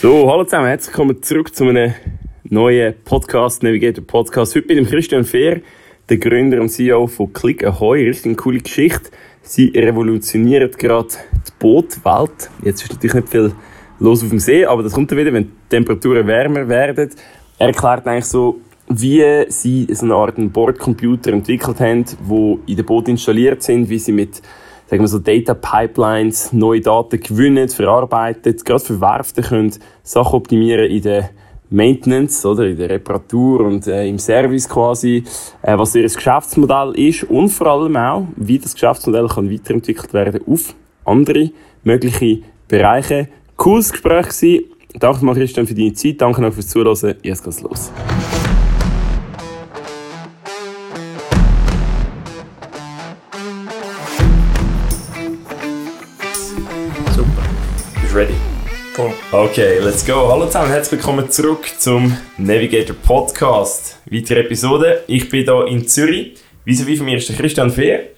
So, hallo zusammen, herzlich willkommen zurück zu einem neuen Podcast, Navigator Podcast. Heute mit dem Christian Fehr, der Gründer und CEO von Click Ahoy. Richtig coole Geschichte. Sie revolutionieren gerade die Bootwelt. Jetzt ist natürlich nicht viel los auf dem See, aber das kommt dann wieder, wenn die Temperaturen wärmer werden. Er erklärt eigentlich so, wie sie so eine Art Bordcomputer entwickelt haben, wo in dem Boot installiert sind, wie sie mit sagen wir so Data Pipelines neue Daten gewinnen, verarbeiten, gerade für Werften können Sachen optimieren in der Maintenance oder in der Reparatur und äh, im Service quasi, äh, was ihr Geschäftsmodell ist und vor allem auch, wie das Geschäftsmodell kann weiterentwickelt werden auf andere mögliche Bereiche. Cooles Gespräch gewesen. Danke mal Christian für deine Zeit, danke noch fürs Zuhören. Jetzt geht's los. Ready? Voll. Okay, let's go. Hallo zusammen, herzlich willkommen zurück zum Navigator Podcast. Weitere Episode. Ich bin hier in Zürich. Wie wie von mir ist der Christian Fehr.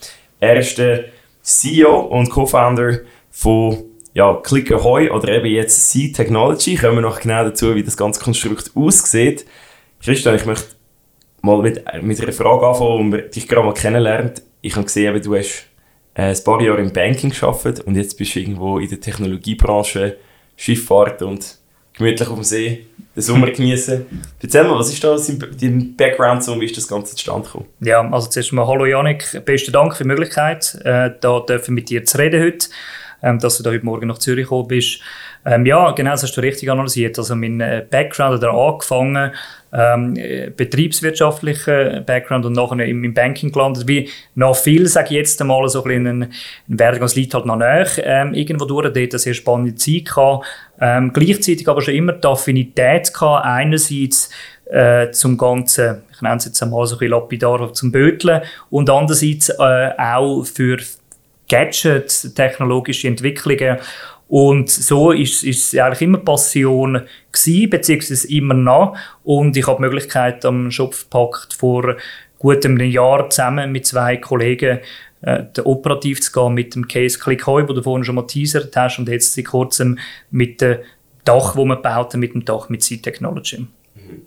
Er ist der CEO und Co-Founder von ja, Click Ahoy oder eben jetzt C Technology. Kommen wir noch genau dazu, wie das ganze Konstrukt aussieht. Christian, ich möchte mal mit, mit einer Frage anfangen, wo man dich gerade mal kennenlernt. Ich habe gesehen, du hast ein paar Jahre im Banking geschafft und jetzt bist du irgendwo in der Technologiebranche, Schifffahrt und gemütlich auf dem See den Sommer genießen. Erzähl mal, was ist da dein Background so und wie ist das Ganze zustande gekommen? Ja, also zuerst mal hallo Janik, besten Dank für die Möglichkeit, äh, da dürfen mit dir zu reden heute, ähm, dass du da heute Morgen nach Zürich gekommen bist. Ähm, ja, genau, das hast du richtig analysiert. Also mein äh, Background hat angefangen ähm, betriebswirtschaftlichen Background und nachher im, im Banking gelandet. Wie noch viel, sage ich jetzt einmal, so ein bisschen ein Werdegang, es liegt halt noch näher ähm, irgendwo durch, dort eine sehr spannende Zeit gehabt. Ähm, gleichzeitig aber schon immer die Affinität gehabt, einerseits äh, zum Ganzen, ich nenne es jetzt einmal so ein bisschen lapidar, zum Böteln und andererseits äh, auch für Gadgets, technologische Entwicklungen und so ist, es eigentlich immer Passion gewesen, beziehungsweise immer noch. Und ich habe die Möglichkeit am Schopfpakt vor gut einem Jahr zusammen mit zwei Kollegen äh, operativ zu gehen mit dem Case Click Heu, wo du vorhin schon mal teasert hast und jetzt seit kurzem mit dem Dach, wo wir bauten, mit dem Dach mit Seed Technology. Mhm.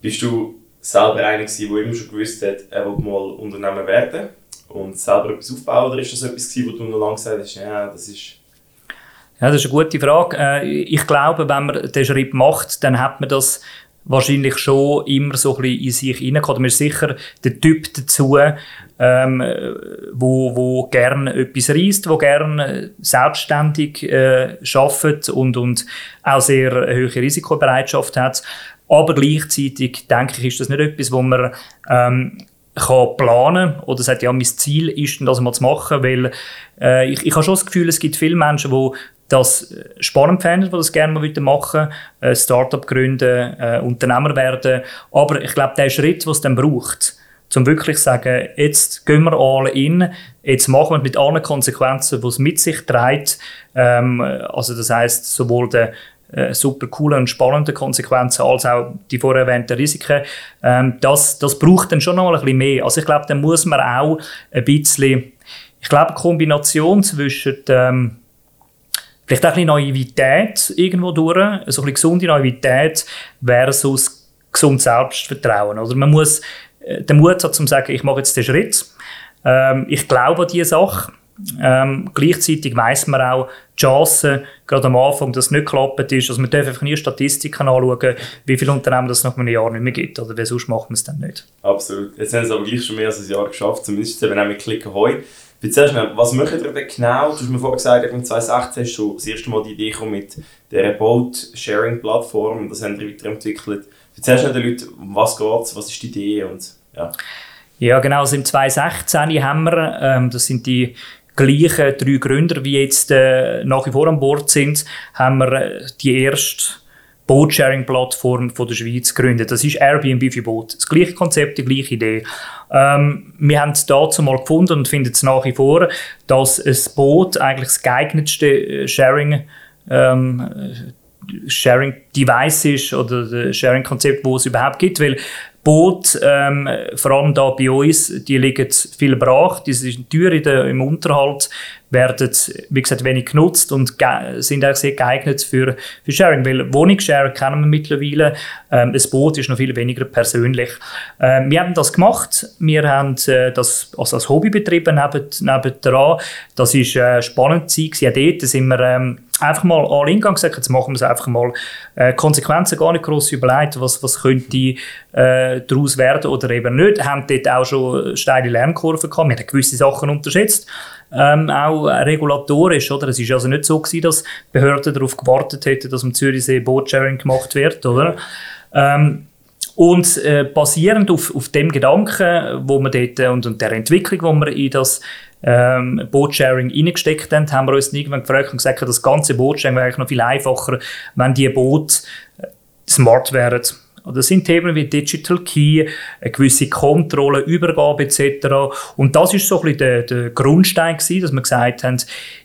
Bist du selber einer gewesen, der immer schon gewusst hat, er will mal Unternehmen werden und selber etwas aufbauen oder ist das etwas gewesen, wo du noch lange gesagt hast, ja, das ist ja, das ist eine gute Frage. Äh, ich glaube, wenn man den Schritt macht, dann hat man das wahrscheinlich schon immer so ein bisschen in sich hineingekommen. Man ist sicher der Typ dazu, ähm, wo, wo gerne etwas reist, wo gerne selbstständig äh, arbeitet und, und auch sehr hohe Risikobereitschaft hat. Aber gleichzeitig denke ich, ist das nicht etwas, wo man ähm, kann planen oder sagt, ja, mein Ziel ist, das mal zu machen, weil äh, ich, ich habe schon das Gefühl, es gibt viele Menschen, die das spannend fänden, die das gerne mal machen äh, Startup gründen, äh, Unternehmer werden. Aber ich glaube, der Schritt, was es dann braucht, zum wirklich zu sagen, jetzt gehen wir alle in, jetzt machen wir mit allen Konsequenzen, die es mit sich trägt. Ähm, also das heißt sowohl der äh, super coolen und spannenden Konsequenzen als auch die vorher erwähnten Risiken. Ähm, das, das braucht dann schon noch mal ein bisschen mehr. Also ich glaube, dann muss man auch ein bisschen, ich glaube, Kombination zwischen ähm, Vielleicht auch ein bisschen Naivität irgendwo durch, so ein bisschen gesunde Naivität versus gesund Selbstvertrauen. Oder man muss äh, den Mut haben, zu sagen, ich mache jetzt den Schritt, ähm, ich glaube an diese Sache, ähm, gleichzeitig weiss man auch die Chancen, gerade am Anfang, dass es nicht geklappt ist. Also man darf einfach nie Statistiken anschauen, wie viele Unternehmen das nach einem Jahr nicht mehr gibt. Oder sonst macht man es dann nicht. Absolut. Jetzt haben sie aber gleich schon mehr als ein Jahr geschafft, zumindest eben auch mit Klicken Heu. Erzähl schnell, was macht ihr denn genau? Du hast mir vorhin gesagt, in 2016 hast du das erste Mal die Idee mit der Boat-Sharing-Plattform, das haben wir weiterentwickelt. Erzähl schnell den Leuten, was geht was ist die Idee und ja. Ja, genau, also im 2016 haben wir, ähm, das sind die gleichen drei Gründer, wie jetzt äh, nach wie vor an Bord sind, haben wir äh, die erste Boat-Sharing-Plattform der Schweiz gegründet. Das ist Airbnb für Boot. Das gleiche Konzept, die gleiche Idee. Ähm, wir haben es dazu mal gefunden und finden es nach wie vor, dass ein Boot eigentlich das geeignetste äh, Sharing ähm, Sharing Device ist oder das Sharing Konzept, wo es überhaupt gibt, weil Boot, ähm, vor allem da bei uns, die liegen viel brach, die sind teuer im Unterhalt. Werden, wie gesagt, wenig genutzt und sind auch sehr geeignet für, für Sharing, weil Wohnungsshare kennen wir mittlerweile, ähm, ein Boot ist noch viel weniger persönlich. Ähm, wir haben das gemacht, wir haben äh, das also als Hobby betrieben neben, neben dran, das ist äh, spannend gewesen, auch dort sind wir ähm, einfach mal all in gesagt, jetzt machen wir es einfach mal. Äh, Konsequenzen gar nicht groß überlegt, was, was könnte äh, daraus werden oder eben nicht. Wir haben dort auch schon steile Lernkurven gehabt, wir haben gewisse Sachen unterschätzt. Ähm, auch regulatorisch, oder? Es ist also nicht so gewesen, dass Behörden darauf gewartet hätten, dass am Zürichsee Boatsharing gemacht wird, oder? Ähm, und äh, basierend auf, auf dem Gedanken, wo wir dort, äh, und, und der Entwicklung, wo wir in das ähm, Boatsharing reingesteckt haben, haben wir uns irgendwann gefragt und gesagt, das ganze Boatsharing wäre eigentlich noch viel einfacher, wenn die Boote äh, smart wären. Das sind Themen wie Digital Key, eine gewisse Kontrolle, Übergabe etc. Und das ist so ein bisschen der, der Grundstein gewesen, dass wir gesagt haben,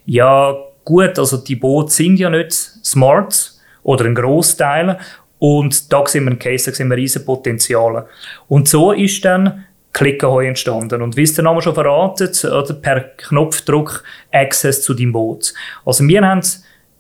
ja gut, also die Boote sind ja nicht smart oder ein Großteil und da sehen wir einen Case, da sehen wir riesen Potenziale. Und so ist dann Klickenheu entstanden. Und wie es der Name schon verratet, oder per Knopfdruck Access zu deinem Boot. Also wir haben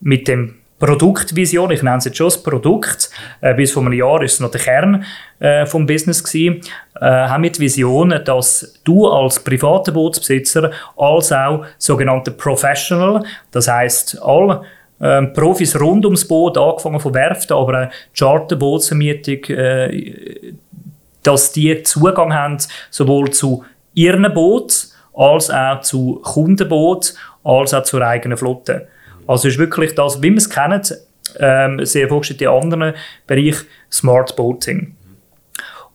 mit dem Produktvision, ich nenne es jetzt schon das Produkt, äh, bis vor einem Jahr ist es noch der Kern äh, vom Business gewesen, äh, haben wir die Vision, dass du als privater Bootsbesitzer als auch sogenannte Professional, das heißt all ähm, Profis rund ums Boot, angefangen von Werften, aber auch Charterbootsvermietung, äh, dass die Zugang haben sowohl zu ihren Boot als auch zu Kundenboot als auch zur eigenen Flotte. Also ist wirklich das, wie wir es kennen, ähm, sehr fortgeschritten in anderen Bereich Smart Boating.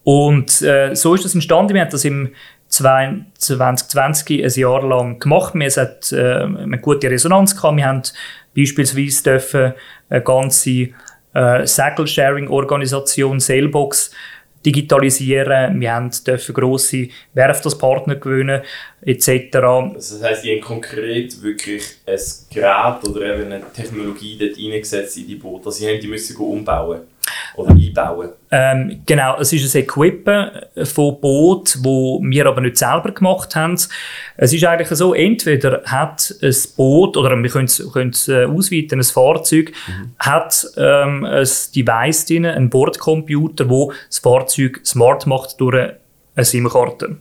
Und äh, so ist das entstanden. Wir haben das im 2020 ein Jahr lang gemacht. Wir hatten äh, eine gute Resonanz gehabt. Wir haben beispielsweise dürfen eine ganze äh, Segel-Sharing-Organisation Sailbox digitalisieren. Wir haben dürfen grosse Werft als Partner gewinnen, etc. Also das heisst, ihr habt konkret wirklich ein Gerät oder eine Technologie dort eingesetzt in die Boote. Also, ihr die müssen umbauen oder einbauen? Ähm, genau, es ist ein Equippen von Booten, wo wir aber nicht selber gemacht haben. Es ist eigentlich so, entweder hat ein Boot, oder wir können es, äh, ausweiten, ein Fahrzeug, mhm. hat ähm, ein Device drin, einen Bordcomputer, wo das Fahrzeug smart macht durch eine SIM-Karte.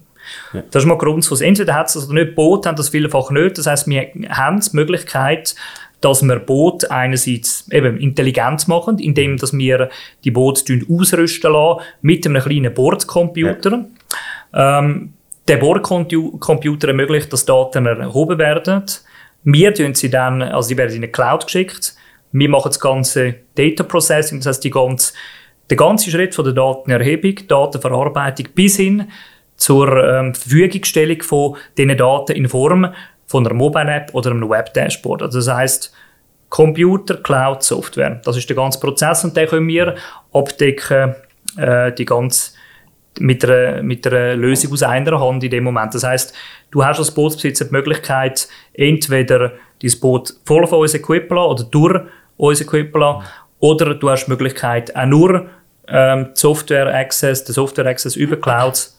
Ja. Das ist mal Grund, was entweder hat es also nicht Boot, haben das vielfach nicht. Das heißt, wir haben die Möglichkeit, dass wir Boot einerseits eben intelligent machen, indem dass wir die Boote ausrüsten lassen mit einem kleinen Bordcomputer. Ja. Ähm, der Bordcomputer ermöglicht, dass Daten erhoben werden. Wir tun sie dann, also die werden in eine Cloud geschickt. Wir machen das ganze Data Processing, das heißt die ganze, der ganze Schritt von der Datenerhebung, Datenverarbeitung bis hin zur ähm, Verfügungstellung von diesen Daten in Form von einer Mobile-App oder einem Web-Dashboard. Also das heißt Computer, Cloud, Software. Das ist der ganze Prozess und den können wir abdecken, äh, die ganze mit einer, mit einer Lösung aus einer Hand in dem Moment. Das heißt, du hast als Bootsbesitzer die Möglichkeit, entweder dein Boot voll von uns equippen oder durch uns equippen oder du hast die Möglichkeit, auch nur ähm, Software Access, den Software Access über Clouds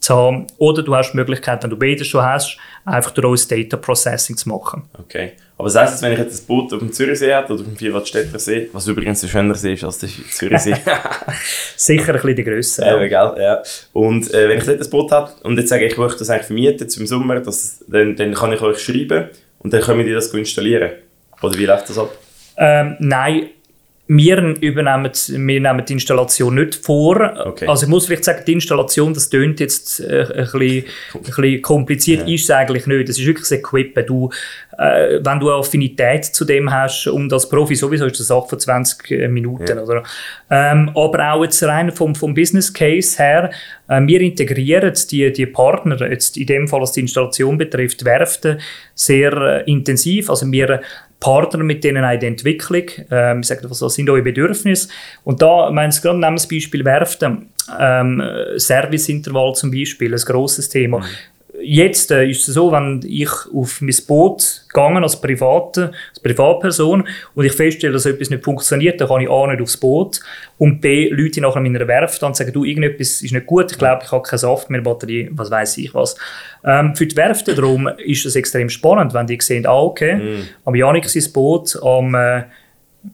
zu haben. Oder du hast die Möglichkeit, wenn du beides schon hast, einfach durch Data Processing zu machen. Okay. Aber das heisst, wenn ich jetzt ein Boot auf dem Zürichsee habe oder auf dem Vierwaldstätter See, was übrigens ein schöner See ist als der Zürichsee. Sicher ein bisschen die Größe. Ja, ja. ja. Und äh, wenn ich dort ein Boot habe und jetzt sage ich, ich möchte das eigentlich vermieten zum Sommer, das, dann, dann kann ich euch schreiben und dann können wir das installieren. Oder wie läuft das ab? Ähm, nein, wir übernehmen wir nehmen die Installation nicht vor. Okay. Also ich muss vielleicht sagen, die Installation, das tönt jetzt äh, ein, bisschen, ein bisschen kompliziert, ja. ist es eigentlich nicht. Das ist wirklich das Equippen. Du, äh, wenn du Affinität zu dem hast, um das Profi sowieso ist das eine Sache von 20 äh, Minuten. Ja. Oder? Ähm, aber auch jetzt rein vom, vom Business Case her, äh, wir integrieren die, die Partner, jetzt in dem Fall, was die Installation betrifft, Werften, sehr äh, intensiv. Also wir Partner mit denen in der Entwicklung. Ähm, sagen, was sind eure Bedürfnisse? Und da, meinen Sie gerade, nehmen das Beispiel Werften. Ähm, Serviceintervall zum Beispiel, ein grosses Thema. Mhm. Jetzt äh, ist es so, wenn ich auf mein Boot gegangen als Private, als Privatperson und ich feststelle, dass etwas nicht funktioniert, dann kann ich A nicht aufs Boot und B Leute nachher in meiner Werft und sagen, du, irgendetwas ist nicht gut, ich glaube, ich habe keinen Saft mehr, Batterie, was weiß ich was. Ähm, für die Werften darum ist das extrem spannend, wenn die sehen, ah okay, mm. am Janik sein Boot am äh,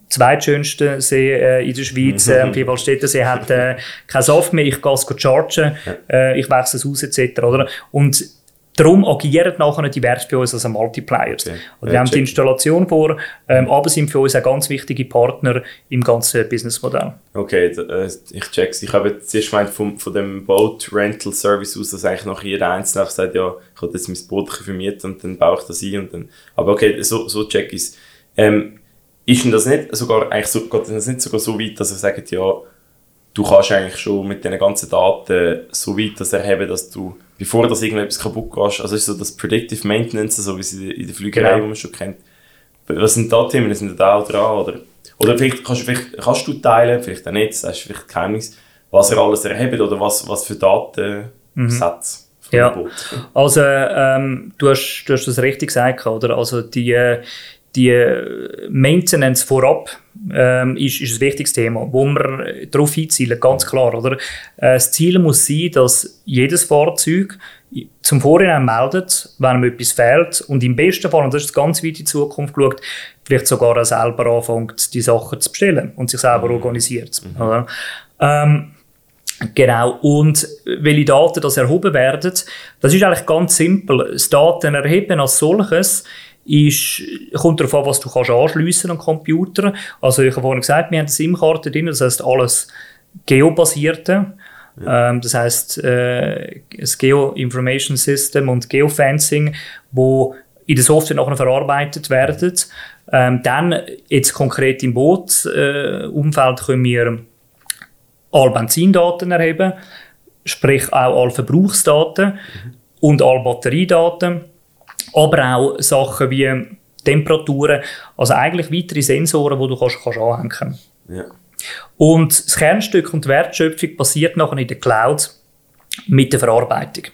zweitschönsten See äh, in der Schweiz, äh, am Vierwaldstättersee, hat äh, keinen Saft mehr, ich gehe es chargen, äh, ich wechsle es aus etc. Oder? Und darum agieren nachher die Werke bei uns als Multiplier. Okay. Also wir haben die Installation vor, ähm, aber sind für uns auch ganz wichtige Partner im ganzen Businessmodell. Okay, äh, ich check's. Ich habe jetzt zuerst gemeint von, von dem Boat Rental Service aus, dass eigentlich nach jeder Einzelne sagt, ja, ich habe jetzt mein Boot vermieten und dann baue ich das ein und dann, aber okay, so, so check ich es. Ähm, ist denn das nicht sogar, eigentlich so, geht das nicht sogar so weit, dass er sagt, ja, du kannst eigentlich schon mit diesen ganzen Daten so weit das erheben, dass du, bevor das irgendetwas kaputt geht, also ist so das Predictive Maintenance, so wie es in der Flügerei, genau. wo man schon kennt. Was sind da Themen? Sind da auch dran? Oder, oder vielleicht kannst, du, vielleicht kannst du teilen, vielleicht auch nicht, das ist vielleicht Geheimnis, was er alles erhebt oder was, was für Datensätze mhm. Ja, also ähm, du, hast, du hast das richtig gesagt, oder? Also die, äh, die Maintenance vorab ähm, ist, ist ein wichtiges Thema, wo wir darauf einzielen, ganz klar. Oder? Äh, das Ziel muss sein, dass jedes Fahrzeug zum Vorhinein meldet, wenn ihm etwas fehlt und im besten Fall, und das ist ganz weit in die Zukunft geschaut, vielleicht sogar selber anfängt, die Sachen zu bestellen und sich selber mhm. organisiert. Mhm. Ähm, Genau. Und welche Daten das erhoben werden, das ist eigentlich ganz simpel. Das Datenerheben als solches ist, kommt darauf an, was du kannst anschliessen an Computer. Also ich habe vorhin gesagt, wir haben eine SIM-Karte drin, das heißt alles geobasierte. Ja. Ähm, das heißt äh, das Geo-Information System und Geofencing, wo in der Software nachher verarbeitet werden. Ähm, dann jetzt konkret im Bootsumfeld äh, können wir alle Benzindaten erheben, sprich auch alle Verbrauchsdaten mhm. und alle Batteriedaten aber auch Sachen wie Temperaturen, also eigentlich weitere Sensoren, die du kannst, kannst anhängen ja. Und das Kernstück und die Wertschöpfung passiert nachher in der Cloud mit der Verarbeitung.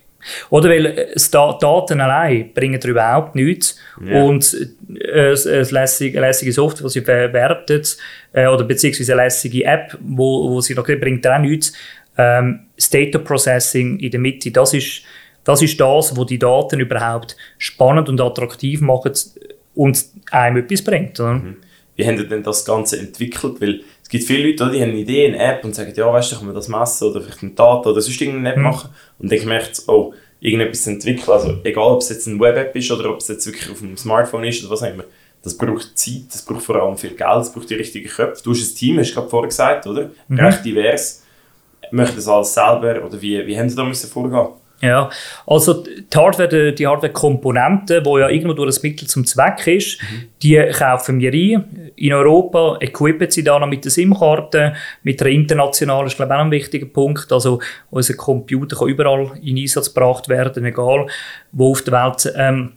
Oder weil äh, Daten allein bringen überhaupt nichts. Yeah. Und äh, eine lässige, lässige Software, die sie verwertet, äh, oder beziehungsweise eine lässige App, wo, wo sie noch bringt auch nichts. Ähm, das Data Processing in der Mitte, das ist das ist das, was die Daten überhaupt spannend und attraktiv macht und einem etwas bringt. Oder? Mhm. Wie haben Sie denn das Ganze entwickelt? Weil es gibt viele Leute, die haben eine Idee, eine App und sagen, ja, weißt du, kann man das messen oder vielleicht eine Daten oder sonst irgendeine App mhm. machen. Und dann merkt sie, oh, irgendetwas entwickeln. Also egal, ob es jetzt eine Web-App ist oder ob es jetzt wirklich auf einem Smartphone ist oder was auch immer. Das braucht Zeit, das braucht vor allem viel Geld, das braucht die richtigen Köpfe. Du hast ein Team, hast du gerade vorher gesagt, oder? Mhm. Recht divers. Möchten das alles selber oder wie, wie haben Sie da müssen vorgehen? Ja, also die Hardware, die Hardware-Komponente, die ja irgendwo durch das Mittel zum Zweck ist, mhm. die kaufen wir ein. In Europa equippen sie dann noch mit der SIM-Karte, mit der internationalen, ist glaube ich auch ein wichtiger Punkt. Also unser Computer kann überall in Einsatz gebracht werden, egal wo auf der Welt. Ähm,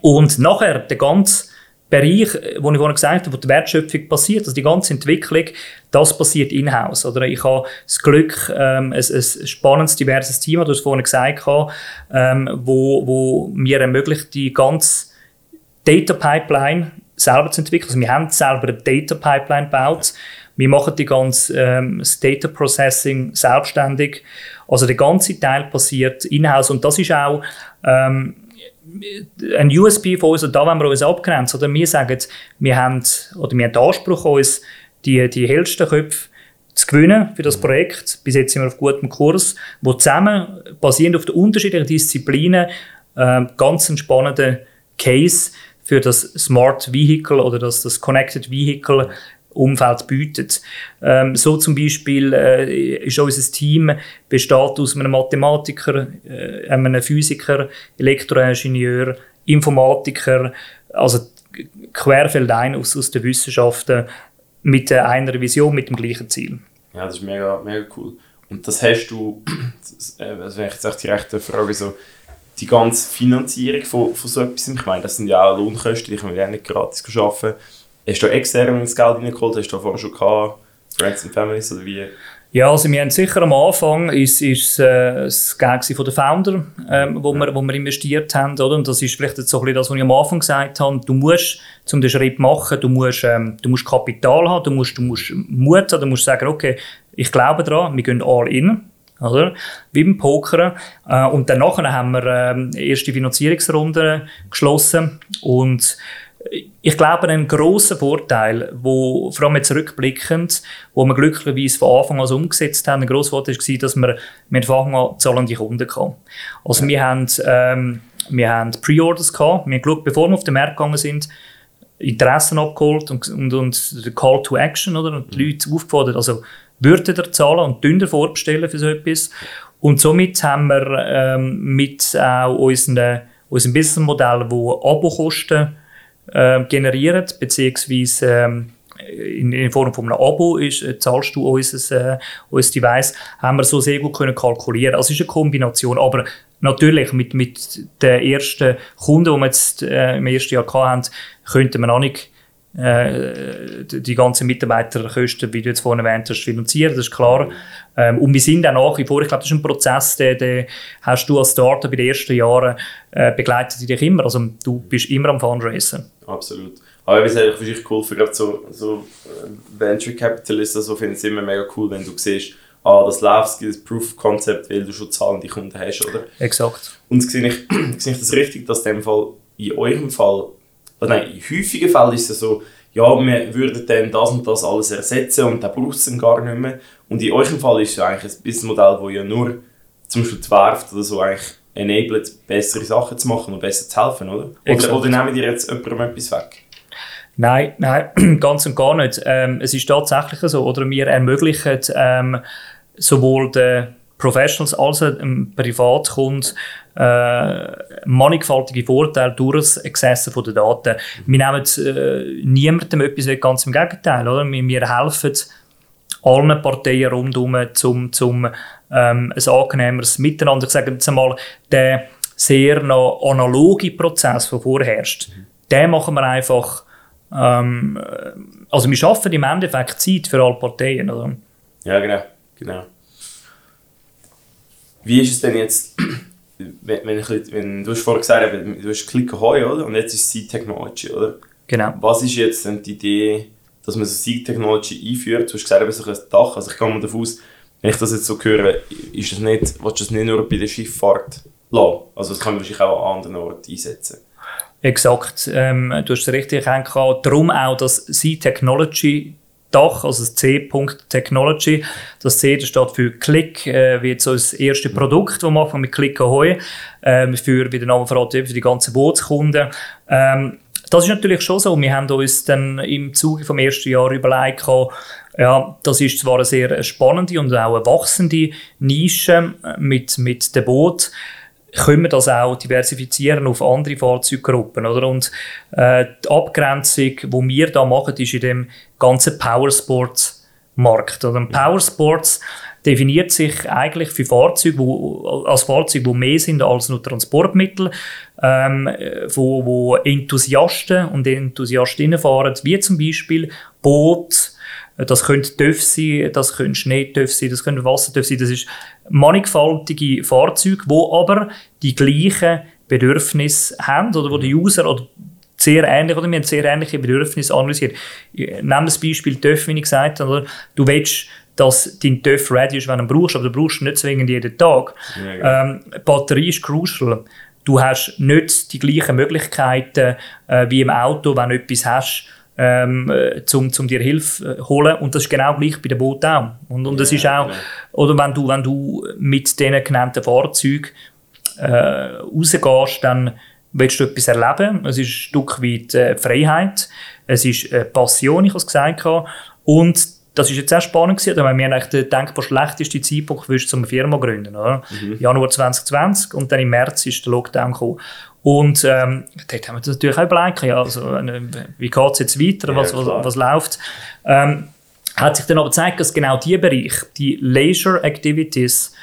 und nachher der ganze Bereich, wo ich vorhin gesagt habe, wo die Wertschöpfung passiert, also die ganze Entwicklung, das passiert in-house. Oder ich habe das Glück, ähm, ein, ein spannendes, diverses Team, du hast vorhin gesagt, ähm, wo, wo mir ermöglicht, die ganze Data Pipeline selber zu entwickeln. Also wir haben selber eine Data Pipeline gebaut. Wir machen die ganze ähm, das Data Processing selbstständig. Also der ganze Teil passiert in-house und das ist auch ähm, ein USB von uns, und da wollen wir uns abgrenzen. Oder wir sagen, wir haben, oder wir haben den Anspruch, uns die, die hellsten Köpfe zu gewinnen für das Projekt. Bis jetzt sind wir auf gutem Kurs, wo zusammen, basierend auf den unterschiedlichen Disziplinen, äh, ganz einen spannenden Case für das Smart Vehicle oder das, das Connected Vehicle Umfeld bietet. Ähm, so zum Beispiel äh, ist unser Team besteht aus einem Mathematiker, äh, einem Physiker, Elektroingenieur, Informatiker, also querfeldein aus, aus den Wissenschaften mit äh, einer Vision, mit dem gleichen Ziel. Ja, das ist mega, mega cool. Und das hast du, also wenn ich jetzt echt die rechte Frage so, die ganze Finanzierung von, von so etwas, ich meine, das sind ja auch Lohnkosten, die können wir ja nicht gratis arbeiten Hast du extern ins Geld reingeholt? Hast du vorher schon gehabt? Friends and Families oder wie? Ja, also wir haben sicher am Anfang ist, ist äh, das Geld von den Founder, ähm, wo, wir, wo wir investiert haben, oder? Und das ist vielleicht jetzt so ein bisschen das, was ich am Anfang gesagt habe. Du musst, um den Schritt zu machen, du musst, ähm, du musst Kapital haben, du musst, du musst Mut haben, du musst sagen, okay, ich glaube daran, wir gehen all in. Oder? Wie beim Pokern. Äh, und danach haben wir äh, erste Finanzierungsrunde geschlossen und ich glaube, ein großer Vorteil, wo, vor allem jetzt rückblickend, wo wir glücklicherweise von Anfang an umgesetzt haben, ein grosser Vorteil war, dass wir mit Anfang an zahlende Kunden hatten. Also wir haben, ähm, wir haben Pre-Orders gehabt, wir haben geschaut, bevor wir auf den Markt gegangen sind, Interessen abgeholt und, und, und Call to Action, oder? Und die Leute aufgefordert, also würden ihr zahlen und dünner vorbestellen für so etwas. Und somit haben wir ähm, mit auch unseren, unserem Businessmodell, wo Abokosten äh, beziehungsweise ähm, in, in Form von einem Abo ist, äh, zahlst du unser, äh, unser Device, haben wir so sehr gut können kalkulieren. Also es ist eine Kombination, aber natürlich mit, mit den ersten Kunden, die wir jetzt äh, im ersten Jahr hatten, könnte man auch nicht äh, die ganzen Mitarbeiterkosten, wie du jetzt vorhin erwähnt hast, finanzieren, das ist klar. Ähm, und wir sind auch nach wie vor, ich glaube, das ist ein Prozess, den, den hast du als Startup in den ersten Jahren äh, begleitet dich immer. Also du bist immer am Fundraisen. Absolut. Aber es ist eigentlich wirklich cool für gerade so, so äh, Venture Capitalisten, so finde ich es immer mega cool, wenn du siehst, ah, das läuft, das Proof Concept, weil du schon zahlende Kunden hast, oder? Exakt. Und sehe ich, sehe ich das richtig, dass in dem Fall, in eurem Fall oder nein, in häufigen Fällen ist es so, ja, wir würden dann das und das alles ersetzen und dann braucht es dann gar nicht mehr. Und in eurem Fall ist es eigentlich ein Businessmodell, das ja nur zum Beispiel die Werft oder so eigentlich enabled, bessere Sachen zu machen und besser zu helfen, oder? Oder, oder nehmen die jetzt jemandem etwas weg? Nein, nein, ganz und gar nicht. Ähm, es ist tatsächlich so, oder wir ermöglichen ähm, sowohl den Professionals als auch dem Privatkunden äh, mannigfaltige Vorteile durch das Accessen den Daten. Wir nehmen äh, niemandem etwas weg, ganz im Gegenteil. Oder? Wir, wir helfen allen Parteien rundherum zum, zum ähm, ein angenehmeres Miteinander. Ich sage jetzt einmal, der sehr noch analoge Prozess, der vorherrscht, mhm. den machen wir einfach ähm, also wir schaffen im Endeffekt Zeit für alle Parteien. Oder? Ja, genau. genau. Wie ist es denn jetzt wenn, wenn, ich, wenn, du hast vorhin gesagt, du hast Click Ahoy, oder? Und jetzt ist Seed Technology, oder? Genau. Was ist jetzt denn die Idee, dass man so Seed Technology einführt? Du hast gesagt, es ist ein Dach. Also ich gehe mal davon aus, wenn ich das jetzt so höre, ist das nicht, willst du das nicht nur bei der Schifffahrt lassen? Also das kann man wahrscheinlich auch an anderen Orten einsetzen. Exakt. Ähm, du hast es richtig erkannt. Darum auch das Seed Technology Dach, also das C-Punkt Technology. Das C das steht für Click, äh, wird so das erste Produkt, das wir mit Click Ahoy, ähm, für, wie der Name verratet, für die ganzen Bootskunden. Ähm, das ist natürlich schon so. Wir haben uns dann im Zuge vom ersten Jahr überlegt, ja, das ist zwar eine sehr spannende und auch eine wachsende Nische mit, mit dem Boot können wir das auch diversifizieren auf andere Fahrzeuggruppen. Oder? Und äh, die Abgrenzung, die wir da machen, ist in dem ganzen Powersports-Markt. Oder? Powersports definiert sich eigentlich für Fahrzeuge, wo, als Fahrzeuge, die mehr sind als nur Transportmittel, ähm, wo, wo Enthusiasten und Enthusiastinnen fahren, wie zum Beispiel Boot, das könnte TÜV sein, das könnte Schneetöff sein, das könnte Wassertöff sein. Das ist mannigfaltige Fahrzeuge, wo aber die gleichen Bedürfnisse haben oder wo die mhm. User oder sehr ähnlich oder wir haben sehr ähnliche Bedürfnisse analysiert. Nehmen das Beispiel TÜV, wie ich gesagt habe. Du willst, dass dein TÜV ready ist, wenn du ihn brauchst, aber du brauchst ihn nicht zwingend jeden Tag. Ja, genau. ähm, Batterie ist crucial. Du hast nicht die gleichen Möglichkeiten äh, wie im Auto, wenn du etwas hast, ähm, äh, zum, zum dir Hilfe äh, holen. Und das ist genau gleich bei den Booten auch. Und, und das ja, ist auch, genau. oder wenn du, wenn du mit diesen genannten Fahrzeugen äh, rausgehst, dann willst du etwas erleben. Es ist ein Stück weit äh, Freiheit, es ist äh, Passion, ich habe es gesagt. Und das ist jetzt sehr spannend gewesen, wir haben eigentlich den denkbar schlechteste Zeitpunkt gewusst, um eine Firma zu gründen. Oder? Mhm. Januar 2020 und dann im März ist der Lockdown gekommen. Und ähm, dort haben wir natürlich auch überlegt, ja, also, wie geht es jetzt weiter, was, was, was, läuft. Ähm, hat sich dann aber gezeigt, dass genau die Bereich, die Leisure Activities,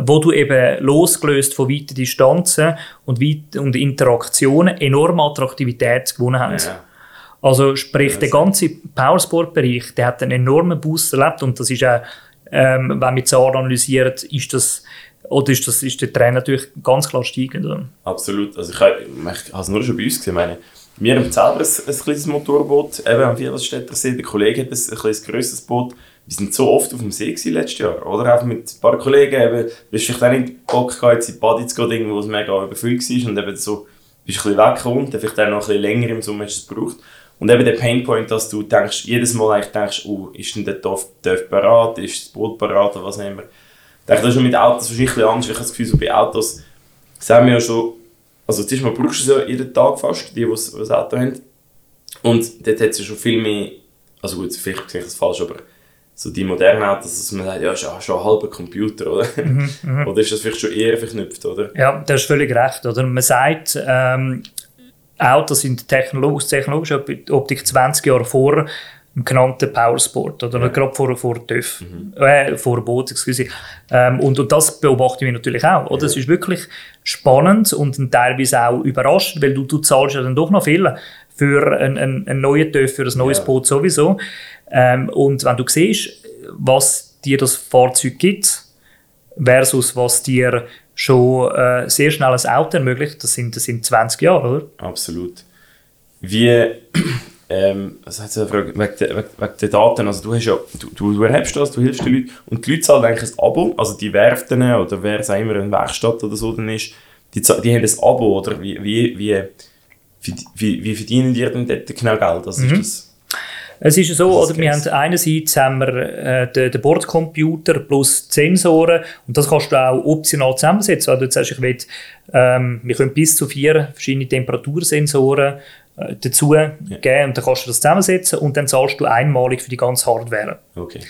wo du eben losgelöst von weiten Distanzen und, weit und Interaktionen enorme Attraktivität gewonnen haben. Ja. Also sprich, der ganze Powersport-Bereich, der hat einen enormen Boost erlebt und das ist auch ähm, wenn wir Zahlen analysieren, ist das oder ist, das, ist der Trend natürlich ganz klar steigend? Absolut. Also ich, habe es nur schon bei uns gesehen. Meine, wir haben selber ein, ein kleines Motorboot, eben am Viertelstädter See. Der Kollege hat ein, ein kleines grösseres Boot. Wir sind so oft auf dem See gewesen letztes Jahr, oder? Auch mit ein paar Kollegen. Eben, du hast vielleicht auch nicht Bock gehabt, jetzt in die Body zu gehen, wo es mega überfüllt war. Und eben so, bist ein bisschen weggekommen, dann vielleicht auch noch ein bisschen länger im Sommer hast du es gebraucht. Und eben der Painpoint, dass du denkst, jedes Mal eigentlich denkst, oh, ist denn der Dorf, Dorf parat, ist das Boot parat oder was auch immer. Ich denke, das ist schon mit Autos wahrscheinlich ein anders. Ich habe das Gefühl, so bei Autos sehen wir ja schon, also zuerst mal brauchst du es ja jeden Tag fast, die, die ein Auto haben. Und dort hat es ja schon viel mehr, also gut, vielleicht sehe ich das falsch, aber so die modernen Autos, dass man sagt, ja, ist ja schon ein halber Computer, oder? Mhm, mhm. oder ist das vielleicht schon eher verknüpft, oder? Ja, das ist völlig recht, oder? Man sagt, ähm, Autos sind technologisch, technologische Optik 20 Jahre vor genannten Powersport oder ja. gerade vor, vor TÜV, mhm. äh, vor Boot, excuse. Ähm, und, und das beobachten wir natürlich auch. Oder? Ja. Es ist wirklich spannend und teilweise auch überraschend, weil du, du zahlst ja dann doch noch viel für einen, einen, einen neuen TÜV, für ein neues ja. Boot sowieso. Ähm, und wenn du siehst, was dir das Fahrzeug gibt, versus was dir schon äh, sehr schnell ein Auto ermöglicht, das sind, das sind 20 Jahre, oder? Absolut. Wie, ähm, was heißt eine Frage, wegen, der, wegen der Daten, also du, hast ja, du, du, du erhebst das, du hilfst den Leuten. Und die Leute zahlen eigentlich ein Abo, also die Werften oder wer es auch immer, eine Werkstatt oder so dann ist, die, die haben ein Abo, oder? Wie, wie, wie, wie, wie verdienen die denn dort genau Geld? Also mhm. ist das. Es ist so, oder? wir haben einerseits haben wir äh, den, den Bordcomputer plus die Sensoren. Und das kannst du auch optional zusammensetzen. Also du sagst, ich will, ähm, wir können bis zu vier verschiedene Temperatursensoren dazu ja. geben und dann kannst du das zusammensetzen und dann zahlst du einmalig für die ganze Hardware. Okay.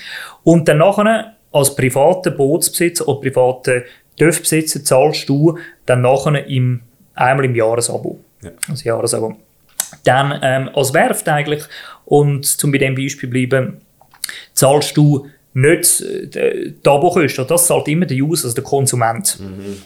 Und dann nachher als privater Bootsbesitzer oder privater TÜV-Besitzer zahlst du dann nachher im, einmal im Jahresabo. Ja. Also Jahresabo. Dann ähm, als Werft eigentlich, und zum bei dem Beispiel bleiben, zahlst du nicht äh, die Abokosten. Das zahlt immer der User, also der Konsument. Mhm.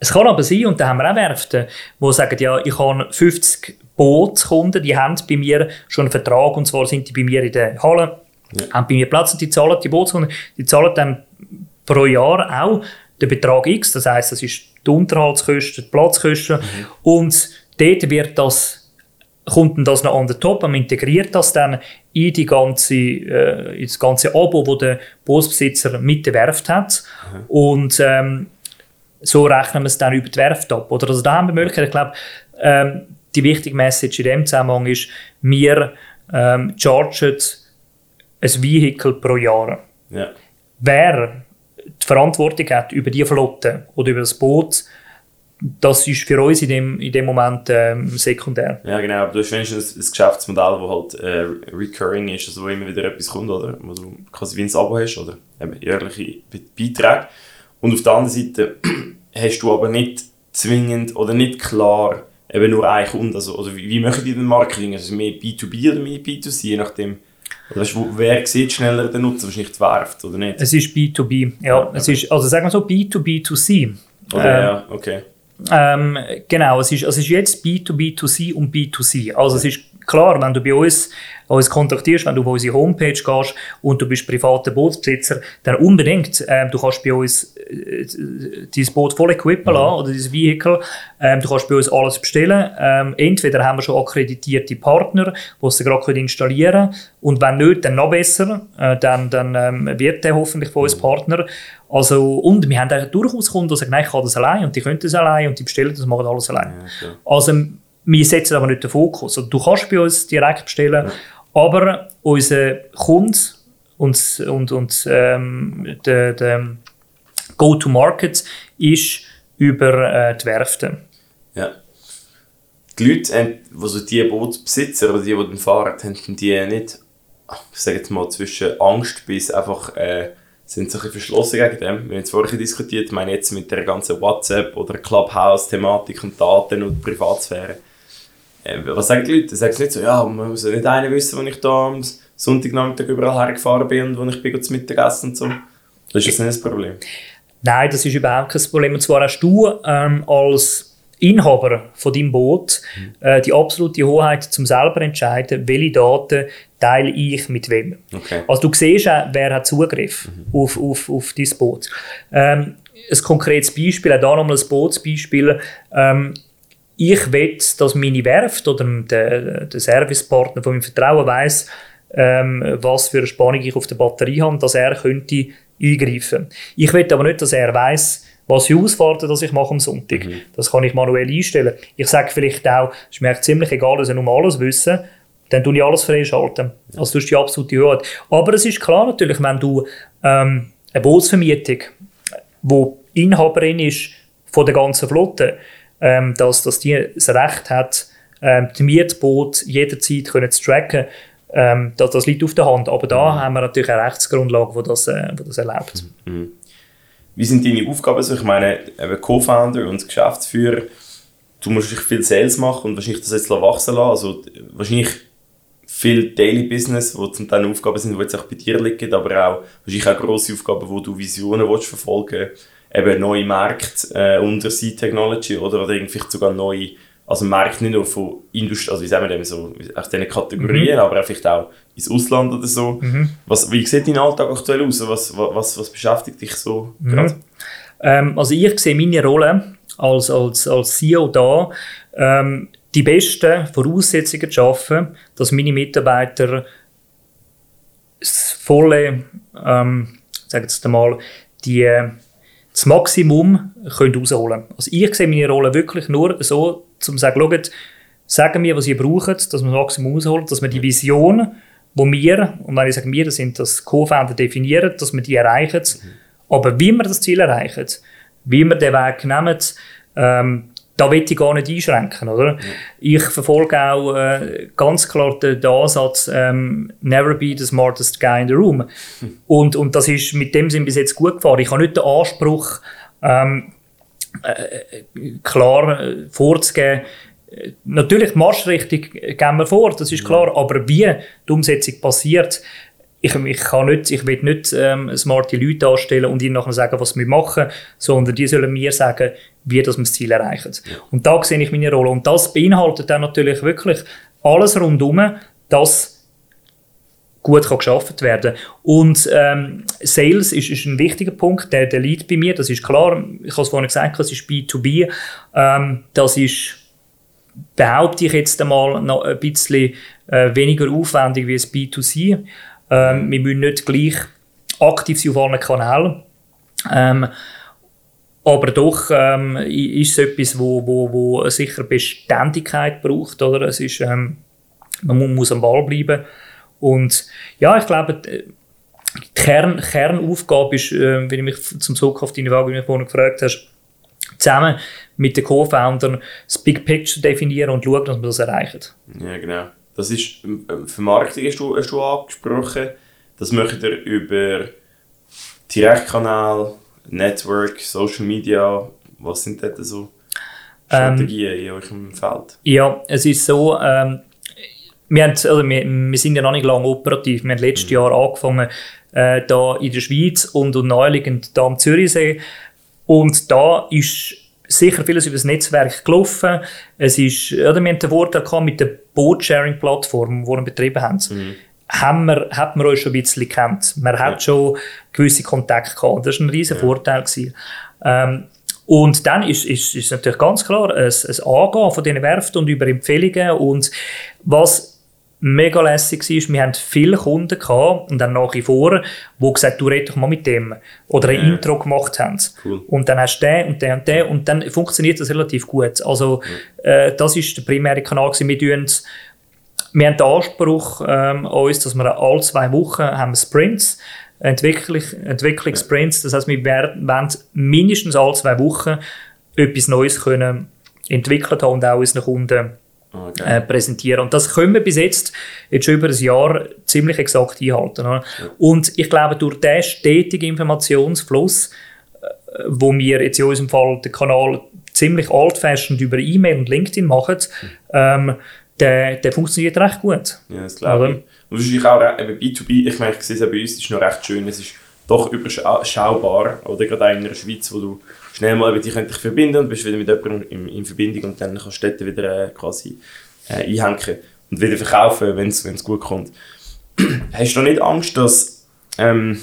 Es kann aber sein, und da haben wir auch Werften, die sagen, ja, ich habe 50 Bootskunden, die haben bei mir schon einen Vertrag, und zwar sind die bei mir in der Halle, ja. haben bei mir Platz, und die zahlen, die Bootskunden, die zahlen dann pro Jahr auch den Betrag X, das heißt, das ist die Unterhaltskosten, die Platzkosten, mhm. und dort wird das kommt das noch on the top, man integriert das dann in die ganze, äh, ins ganze Abo, wo der Bootsbesitzer mit der Werft hat. Mhm. Und ähm, so rechnen wir es dann über die Werft ab. Oder? Also da haben wir Möglichkeit, ich glaube, ähm, die wichtige Message in dem Zusammenhang ist, wir ähm, chargen ein Vehikel pro Jahr. Ja. Wer die Verantwortung hat über die Flotte oder über das Boot, das ist für uns in dem, in dem Moment ähm, sekundär. Ja, genau. Aber du hast wenigstens ein, ein Geschäftsmodell, das halt äh, recurring ist, also wo immer wieder etwas kommt, oder? Wo du quasi wie ein Abo hast, oder? Eben jährliche Beiträge. Und auf der anderen Seite hast du aber nicht zwingend oder nicht klar eben nur einen Kunden. Also, also wie, wie machen die den Marketing? Also mehr B2B oder mehr B2C, je nachdem. Oder weißt, wer sieht schneller den Nutzen? Wahrscheinlich die Werft, oder nicht? Es ist B2B, ja. ja es ist, also sagen wir so B2B2C. Oder, ähm, ja, okay. Ähm, genau, es ist, es ist jetzt B2B2C und B2C. Also es ist klar, wenn du bei uns uns kontaktierst, wenn du auf unsere Homepage gehst und du bist privater Bootsbesitzer, dann unbedingt, ähm, du kannst bei uns äh, dein Boot voll equippen mhm. lassen, oder dein Vehicle, ähm, du kannst bei uns alles bestellen. Ähm, entweder haben wir schon akkreditierte Partner, die es gerade installieren können, und wenn nicht, dann noch besser, äh, dann, dann ähm, wird der hoffentlich von uns mhm. Partner. Also, und wir haben auch durchaus Kunden, die sagen, nein, ich kann das allein und die können das allein und die bestellen das, machen alles allein. Ja, okay. Also, wir setzen aber nicht den Fokus. Also, du kannst bei uns direkt bestellen, ja. aber unser Kunde und, und, und ähm, der, der Go-to-Market ist über äh, die Werften. Ja. Die Leute, also die Bootsbesitzer oder die, die den fahren, haben die nicht, ich sage jetzt mal, zwischen Angst bis einfach äh, sind so ein bisschen verschlossen gegen dem. Wir haben jetzt vorhin diskutiert, ich meine jetzt mit der ganzen WhatsApp- oder Clubhouse-Thematik und Daten und Privatsphäre. Äh, was sagen die Leute? Sagen sie nicht so, ja, man muss ja nicht einer wissen, wo ich da am Sonntagnachmittag überall hergefahren bin und wo ich bin zum Mittagessen und so. Das ist das nicht das Problem. Nein, das ist überhaupt kein Problem. Und zwar hast du ähm, als Inhaber von deinem Boot mhm. äh, die absolute Hoheit, zum selber entscheiden, welche Daten teile ich mit wem. Okay. Also du siehst auch, wer hat Zugriff mhm. auf, auf, auf dein Boot. Ähm, ein konkretes Beispiel, auch da nochmal ein Bootsbeispiel. Ähm, ich will, dass meine Werft oder der, der Servicepartner von meinem Vertrauen weiss, ähm, was für eine Spannung ich auf der Batterie habe, dass er könnte eingreifen. Ich will aber nicht, dass er weiß, was für Ausfahrten das ich mache am Sonntag. Mhm. Das kann ich manuell einstellen. Ich sage vielleicht auch, es ist mir ziemlich egal, dass er nur alles wissen dann tue ich alles freischalten. Also das ist die absolute Hoheit. Aber es ist klar natürlich, wenn du ähm, eine Bootsvermietung, wo Inhaberin ist von der ganzen Flotte, ähm, dass, dass die das Recht hat, ähm, die Mietboot jederzeit können zu tracken, ähm, das, das liegt auf der Hand. Aber da mhm. haben wir natürlich eine Rechtsgrundlage, die das, äh, das erlaubt. Mhm. Wie sind deine Aufgaben? Also ich meine, Co-Founder und Geschäftsführer, du musst viel Sales machen und wahrscheinlich das jetzt wachsen lassen. Also wahrscheinlich viel Daily Business, wo zum Teil Aufgaben sind, die jetzt auch bei dir liegen, aber auch wahrscheinlich auch grosse Aufgaben, wo du Visionen willst verfolgen eben neue Märkte äh, unter Sea Technology oder, oder irgendwie sogar neue, also Märkte nicht nur von Industrie, also wie sagen wir dem so, aus diesen Kategorien, mhm. aber auch vielleicht auch ins Ausland oder so. Mhm. Was, wie sieht dein Alltag aktuell aus? Was, was, was beschäftigt dich so mhm. gerade? Ähm, also ich sehe meine Rolle als, als, als CEO da, ähm, die besten Voraussetzungen zu schaffen, dass meine Mitarbeiter das volle, ähm, sagen wir mal, die, das Maximum können rausholen Also ich sehe meine Rolle wirklich nur so, um zu sagen, schaut, sagen mir, was ihr braucht, dass wir das Maximum rausholen, dass wir die Vision, wo wir, und wenn ich sage wir, das sind das Co-Founder definieren, dass wir die erreichen. Mhm. Aber wie wir das Ziel erreichen, wie wir den Weg nehmen, ähm, da will ich gar nicht einschränken, oder? Ja. Ich verfolge auch äh, ganz klar den, den Ansatz, ähm, never be the smartest guy in the room. Hm. Und, und das ist mit dem Sinn bis jetzt gut gefahren. Ich habe nicht den Anspruch, ähm, äh, klar äh, vorzugeben, Natürlich, Marschrichtung gehen wir vor, das ist klar, aber wie die Umsetzung passiert, ich, ich, kann nicht, ich will nicht ähm, smarte Leute anstellen und ihnen nachher sagen, was wir machen, sondern die sollen mir sagen, wie das wir das Ziel erreichen. Und da sehe ich meine Rolle. Und das beinhaltet dann natürlich wirklich alles rundum, dass gut kann geschafft werden Und ähm, Sales ist, ist ein wichtiger Punkt, der, der liegt bei mir, das ist klar. Ich habe es vorhin gesagt, das ist B2B. Ähm, das ist behaupte ich jetzt einmal noch ein bisschen äh, weniger aufwendig wie das B2C. Ähm, wir müssen nicht gleich aktiv sein auf allen Kanälen. Ähm, aber doch ähm, ist es etwas, wo, wo, wo sicher Beständigkeit braucht. Oder? Es ist, ähm, man muss am Ball bleiben. Und ja, ich glaube, die Kern, Kernaufgabe ist, äh, wenn ich mich zum Zug auf deine Frage, die mich vorhin gefragt hast, zusammen mit den Co-Foundern das Big Picture definieren und schauen, dass wir das erreichen. Ja, genau. Das ist, äh, Vermarktung hast du, hast du angesprochen. Das möchtet ihr über Direktkanal, Network, Social Media. Was sind dort so Strategien ähm, in eurem Feld? Ja, es ist so, ähm, wir, haben, also wir, wir, sind ja noch nicht lange operativ. Wir haben letztes mhm. Jahr angefangen, äh, da in der Schweiz und, und naheliegend da am Zürichsee. Und da ist sicher vieles über das Netzwerk gelaufen. Es ist, oder wir haben den Vorteil mit der Boat-Sharing-Plattform, die wir betrieben haben. Mhm. Haben wir, hat man uns schon ein bisschen kennt. Man hat ja. schon gewisse Kontakte gehabt. Das war ein riesen ja. Vorteil. Ähm, und dann ist, ist, ist natürlich ganz klar ein, ein Angehen von diesen Werften und über Empfehlungen. Und was mega lässig war, wir hatten viele Kunden gehabt, und dann nach wie vor, die gesagt du red doch mal mit dem. Oder ein ja. Intro gemacht haben. Cool. Und dann hast du den und den und den und dann funktioniert das relativ gut. Also ja. äh, das ist der primäre Kanal gewesen. Wir, wir haben den Anspruch ähm, an uns, dass wir alle zwei Wochen haben Sprints Entwicklung, Entwicklungssprints. Das heißt, wir werden mindestens alle zwei Wochen etwas Neues können entwickelt haben und auch unseren Kunden okay. äh, präsentieren. Und das können wir bis jetzt, jetzt schon über ein Jahr, ziemlich exakt einhalten. Ja. Und ich glaube, durch diesen stetigen Informationsfluss, äh, wo wir jetzt in unserem Fall den Kanal ziemlich altfashioned über E-Mail und LinkedIn machen, mhm. ähm, der, der funktioniert recht gut. Ja, das glaube ich. Und wahrscheinlich auch eben B2B, ich meine, ich sehe es bei uns, ist noch recht schön, es ist doch überschaubar, oder gerade auch in der Schweiz, wo du schnell mal mit dich dich verbinden und bist wieder mit jemandem in, in Verbindung und dann kannst du dort wieder äh, quasi äh, einhängen und wieder verkaufen, wenn es gut kommt. hast du nicht Angst, dass ähm,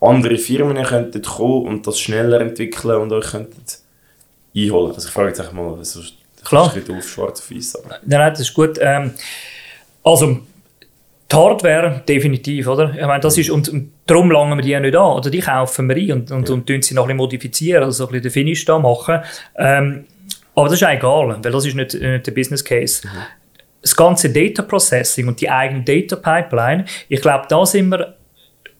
andere Firmen könnten kommen und das schneller entwickeln und euch könnten einholen? Also ich frage jetzt mal, also, Klar. Ist auf schwarz auf weiß. Nein, das ist gut. Ähm, also, die Hardware definitiv, oder? Ich meine, das ist, und, und darum langen wir die ja nicht an, oder die kaufen wir ein und, und, ja. und tun sie noch ein bisschen modifizieren, also ein bisschen den Finish da machen. Ähm, aber das ist egal, weil das ist nicht, nicht der Business Case. Mhm. Das ganze Data Processing und die eigene Data Pipeline, ich glaube, da sind wir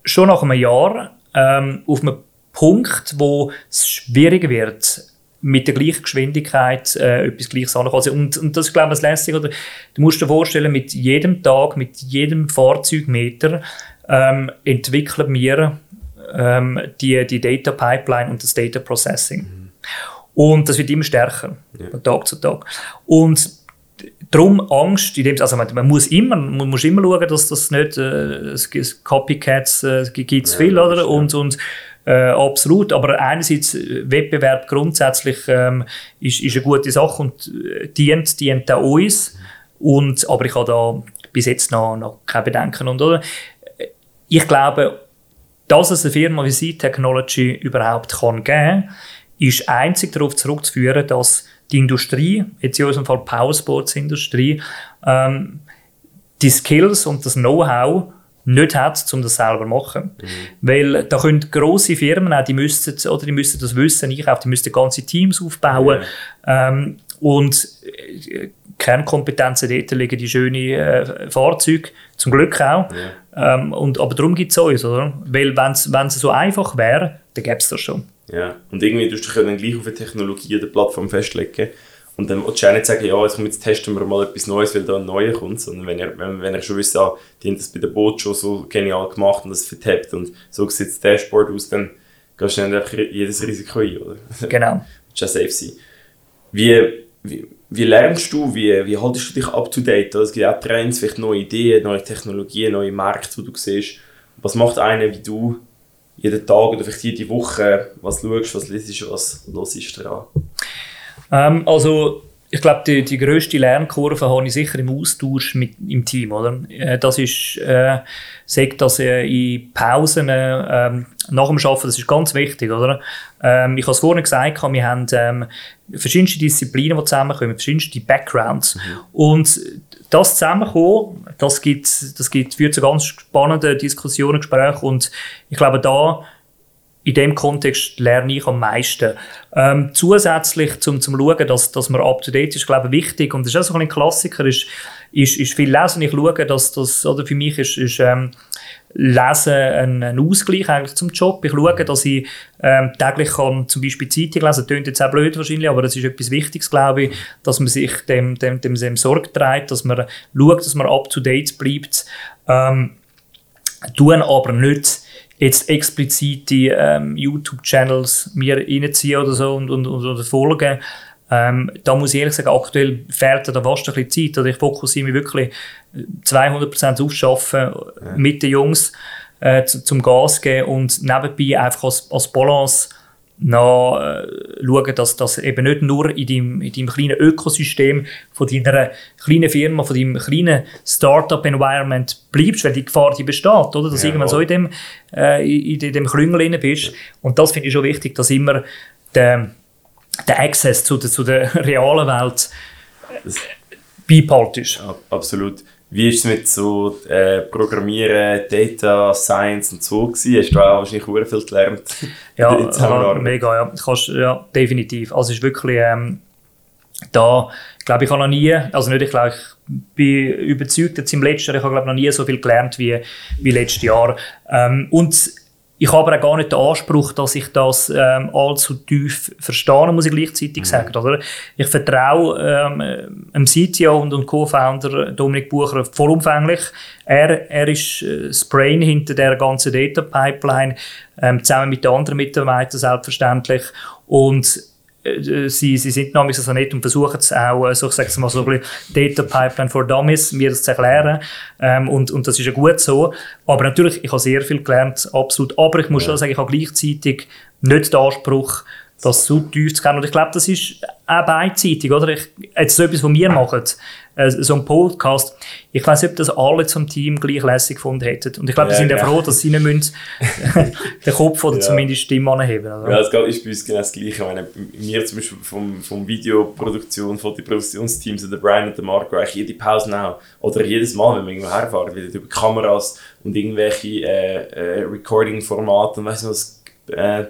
schon nach einem Jahr ähm, auf einem Punkt, wo es schwieriger wird, mit der gleichen Geschwindigkeit äh, etwas Gleiches ankommen. Also, und, und das ist, glaube ich, das Lässige. Oder? Du musst dir vorstellen, mit jedem Tag, mit jedem Fahrzeugmeter ähm, entwickeln wir ähm, die, die Data Pipeline und das Data Processing. Mhm. Und das wird immer stärker, ja. von Tag zu Tag. Und darum Angst, in dem, also man, man, muss immer, man muss immer schauen, dass das nicht äh, Copycats äh, gibt es ja, viel, oder? Und, und äh, absolut. Aber einerseits äh, Wettbewerb grundsätzlich ähm, ist, ist eine gute Sache und äh, dient, dient auch uns. Und, aber ich habe da bis jetzt noch, noch keine Bedenken. Und, oder? Ich glaube, dass es eine Firma wie Sea Technology überhaupt kann geben kann, ist einzig darauf zurückzuführen, dass die Industrie, jetzt in unserem Fall Powersports-Industrie, ähm, die Skills und das Know-how nicht hat, um das selber zu machen. Mhm. Weil da können grosse Firmen auch, die müssten, oder die müssten das Wissen einkaufen, die müssten ganze Teams aufbauen. Ja. Ähm, und äh, Kernkompetenzen dort liegen die schönen äh, Fahrzeuge, zum Glück auch. Ja. Ähm, und, aber darum gibt es uns, oder? Weil wenn es so einfach wäre, dann gäbe es das schon. Ja, und irgendwie tust du dich dann gleich auf eine Technologie oder Plattform festlegen. Und dann willst du auch nicht sagen, ja, jetzt, jetzt testen wir mal etwas Neues, weil da ein neuer kommt. Sondern wenn ihr, wenn, wenn ihr schon wisst, ja, die haben das bei der Boot schon so genial gemacht und das vertappt und so sieht das Dashboard aus, dann gehst du dann einfach jedes Risiko ein, oder? Genau. Ist ja safe sein. Wie, wie, wie lernst du, wie, wie haltest du dich up to date? Es gibt auch Trends, vielleicht neue Ideen, neue Technologien, neue Märkte, die du siehst. Was macht einer wie du jeden Tag oder vielleicht jede Woche, was schaust, was liest, was los ist dran? Ähm, also ich glaube, die, die grösste Lernkurve habe ich sicher im Austausch mit im Team. Oder? Äh, das ist, äh, sagt das äh, in Pausen äh, nach dem Arbeiten, das ist ganz wichtig. Oder? Ähm, ich habe es vorhin gesagt, wir haben ähm, verschiedenste Disziplinen, die zusammenkommen, verschiedenste Backgrounds. Mhm. Und das Zusammenkommen, das, gibt, das gibt, führt zu ganz spannenden Diskussionen, Gesprächen und ich glaube, da in dem Kontext lerne ich am meisten. Ähm, zusätzlich zum, zum Schauen, dass, dass man up to date ist, glaube ich, wichtig. Und das ist auch so ein Klassiker, ist, ist, ist viel Lesen. Ich schaue, dass das, oder für mich ist, ist ähm, Lesen ein, ein Ausgleich eigentlich zum Job. Ich schaue, dass ich ähm, täglich kann, zum Beispiel Zeitung lesen klingt jetzt auch blöd wahrscheinlich, aber das ist etwas Wichtiges, glaube ich, dass man sich dem, dem, dem, dem Sorge trägt, dass man schaut, dass man up to date bleibt. Ähm, tun aber nicht jetzt explizite ähm, YouTube-Channels mir reinziehen oder so und, und, und oder folgen. Ähm, da muss ich ehrlich sagen, aktuell fehlt da fast ein bisschen Zeit. Oder ich fokussiere mich wirklich 200% aufs Arbeiten ja. mit den Jungs äh, zum Gas geben und nebenbei einfach als, als Balance noch äh, schauen, dass das eben nicht nur in deinem, in deinem kleinen Ökosystem von deiner kleinen Firma, von deinem kleinen Startup-Environment bleibst, weil die Gefahr die besteht, oder? dass ja, irgendwann so in dem, äh, in, in dem Klüngel bist. Und das finde ich schon wichtig, dass immer der, der Access zu der, zu der realen Welt äh, beibehaltest. Absolut. Wie ist es mit so äh, Programmieren, Data Science und so gewesen? Hast du auch wahrscheinlich sehr viel gelernt? Ja, ja mega, ja. Kannst, ja, definitiv. Also es ist wirklich ähm, da, ich glaube, ich habe noch nie, also nicht, ich glaube, ich bin überzeugt jetzt im letzten Jahr, ich habe glaube noch nie so viel gelernt wie, wie letztes Jahr. Ähm, und ich habe aber auch gar nicht den Anspruch, dass ich das ähm, allzu tief verstehe, muss ich gleichzeitig mhm. sagen. Oder? Ich vertraue ähm, dem CTO und dem Co-Founder Dominik Bucher vollumfänglich. Er, er ist äh, das Brain hinter der ganzen Data Pipeline, ähm, zusammen mit den anderen Mitarbeitern selbstverständlich. Und sie, sie sind nämlich so nett und versuchen es auch, äh, so, ich sage mal, so ein bisschen Data Pipeline for Dummies, mir das zu erklären. Ähm, und, und das ist ja gut so. Aber natürlich, ich habe sehr viel gelernt, absolut. Aber ich muss ja. schon sagen, ich habe gleichzeitig nicht den Anspruch, das so tief zu kennen. Und ich glaube, das ist auch beidseitig, oder? Ich, jetzt so etwas, was wir machen, äh, so ein Podcast, ich weiß nicht, ob das alle zum Team gleich lässig gefunden hätten. Und ich glaube, ja, sie sind ja froh, dass sie nicht müssen, den Kopf oder ja. zumindest die Stimme anheben. Oder? Ja, es ist bei uns genau das Gleiche. Meine, wir zum Beispiel vom, vom Videoproduktion, von den Produktionsteams, der Brian und der Marco, eigentlich jede Pause auch, oder jedes Mal, wenn wir irgendwo herfahren, wieder über Kameras und irgendwelche äh, äh, Recording-Formate und weiss nicht was, äh,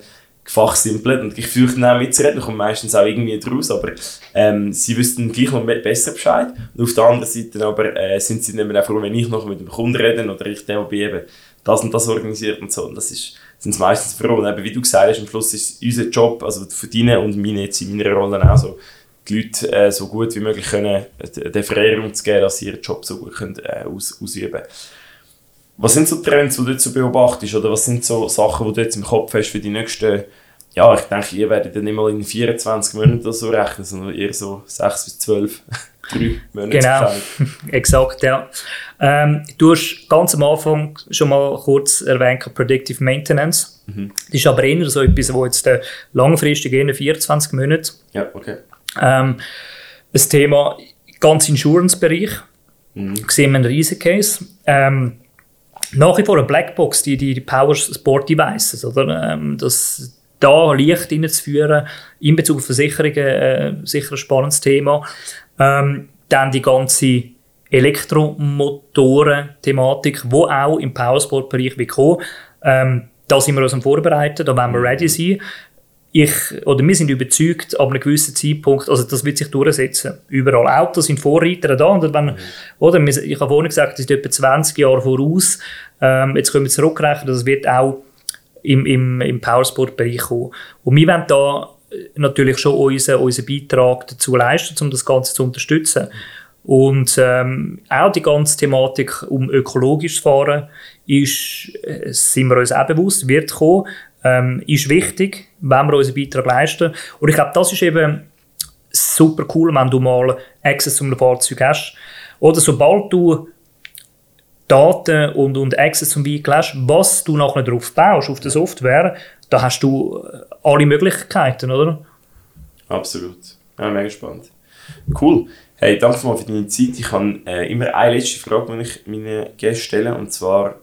gefachsimpelt und ich dann auch mitzureden, komme meistens auch irgendwie draus, aber ähm, sie wüssten gleich noch besser Bescheid. Und auf der anderen Seite aber äh, sind sie dann auch froh, wenn ich noch mit dem Kunden rede oder ich der, eben das und das organisiert und so. Und das ist sind sie meistens froh. Und eben, wie du gesagt hast, am Schluss ist unser Job, also für deine und meine jetzt in meiner Rolle auch so, die Leute äh, so gut wie möglich können, äh, den Freiraum zu geben, dass sie ihren Job so gut können, äh, aus, ausüben. können. Was sind so Trends, die du jetzt so beobachtest? Oder was sind so Sachen, die du jetzt im Kopf hast für die nächsten, ja, ich denke, ihr werdet dann nicht mal in 24 Monaten so rechnen, sondern eher so 6 bis 12, 3 Monate. Genau, exakt, ja. Ähm, du hast ganz am Anfang schon mal kurz erwähnt, Predictive Maintenance. Mhm. Das ist aber eher so etwas, wo jetzt äh, langfristig in 24 Monate. Ja, okay. Ähm, das Thema ganz Insurance-Bereich. Mhm. Sehen wir einen riesen Case. Ähm, nach wie vor eine Blackbox, die, die, die Power Sport Devices, oder? Ähm, das, da Licht reinzuführen in Bezug auf Versicherungen, äh, sicher ein spannendes Thema. Ähm, dann die ganze Elektromotoren-Thematik, die auch im Powersport-Bereich kommen. Ähm, da sind wir uns am Vorbereiten, da wollen wir ready sein ich, oder wir sind überzeugt, ab einem gewissen Zeitpunkt, also das wird sich durchsetzen. Überall Autos sind Vorreiter da. Und wenn, mhm. oder, ich habe vorhin gesagt, das ist etwa 20 Jahre voraus. Ähm, jetzt können wir zurückrechnen, das wird auch im, im, im Powersport-Bereich kommen. Und wir wollen da natürlich schon unseren, unseren Beitrag dazu leisten, um das Ganze zu unterstützen. Und ähm, auch die ganze Thematik um ökologisches Fahren ist, äh, sind wir uns auch bewusst, wird kommen ähm, ist wichtig, wenn wir unseren Beitrag leisten. Und ich glaube, das ist eben super cool, wenn du mal Access zum Fahrzeug hast. Oder sobald du Daten und, und Access zum Vehicle hast, was du nachher drauf baust, auf der Software, da hast du äh, alle Möglichkeiten, oder? Absolut. Ja, mega spannend. Cool. Hey, danke mal für deine Zeit. Ich habe äh, immer eine letzte Frage, die ich meinen Gästen stelle, und zwar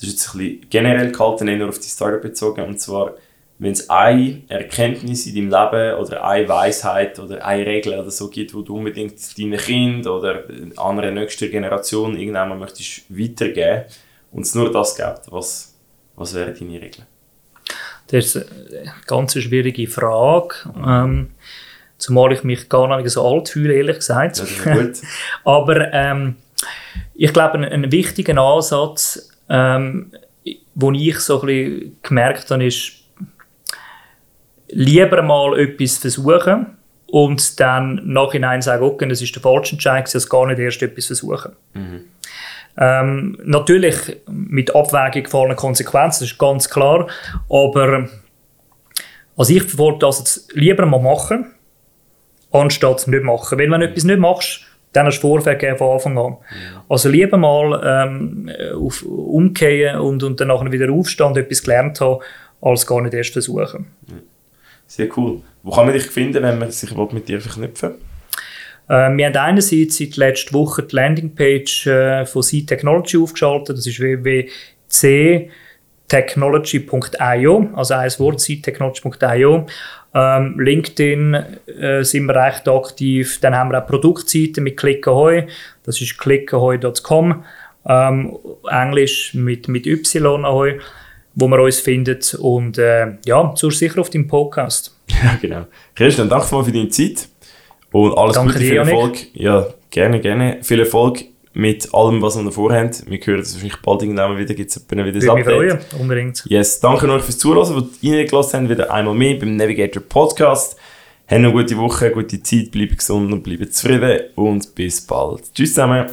das ist jetzt ein bisschen generell gehalten, nicht nur auf die Startup bezogen. Und zwar, wenn es eine Erkenntnis in deinem Leben oder eine Weisheit oder eine Regel oder so gibt, wo du unbedingt deinen Kind oder andere nächste Generation irgendwann möchtest weitergeben und es nur das gibt, was, was wäre deine Regel? Das ist eine ganz schwierige Frage. Ähm, zumal ich mich gar nicht so alt fühle, ehrlich gesagt. Gut. Aber ähm, ich glaube, ein, ein wichtiger Ansatz ähm, wo ich so ein bisschen gemerkt habe, ist, lieber mal etwas versuchen und dann nachhinein sagen, okay, das ist der falsche Entscheid, als gar nicht erst etwas versuchen. Mhm. Ähm, natürlich mit Abwägung gefallenen Konsequenzen, das ist ganz klar, aber also ich verfolge das jetzt lieber mal machen, anstatt nicht machen. Weil wenn du etwas nicht machst, dann hast du Vorfälle von Anfang an. Also lieber mal ähm, auf, umkehren und, und dann nachher wieder aufstehen und etwas gelernt haben, als gar nicht erst versuchen. Sehr cool. Wo kann man dich finden, wenn man sich mit dir verknüpfen äh, wir haben einerseits seit letzter Woche die Landingpage äh, von C Technology aufgeschaltet. Das ist www.ctechnology.io, also ein Wort, ctechnology.io. Ähm, LinkedIn äh, sind wir recht aktiv. Dann haben wir auch Produktseiten mit Clickahoy. Das ist clickahoy.com. Ähm, Englisch mit, mit Y Ahoy, wo man uns findet. Und äh, ja, such sicher auf deinem Podcast. Ja, genau. Christian, danke mal für deine Zeit. Und alles danke Gute, viel Erfolg. Ja, gerne, gerne. Viel Erfolg mit allem, was wir davor haben. Wir hören das wahrscheinlich bald irgendwann wieder, gibt es wieder ein Update. Freuen, unbedingt. Yes, danke euch fürs Zuhören, die reingelassen haben, wieder einmal mehr beim Navigator Podcast. Habt eine gute Woche, gute Zeit, bleibt gesund und bleibt zufrieden und bis bald. Tschüss zusammen.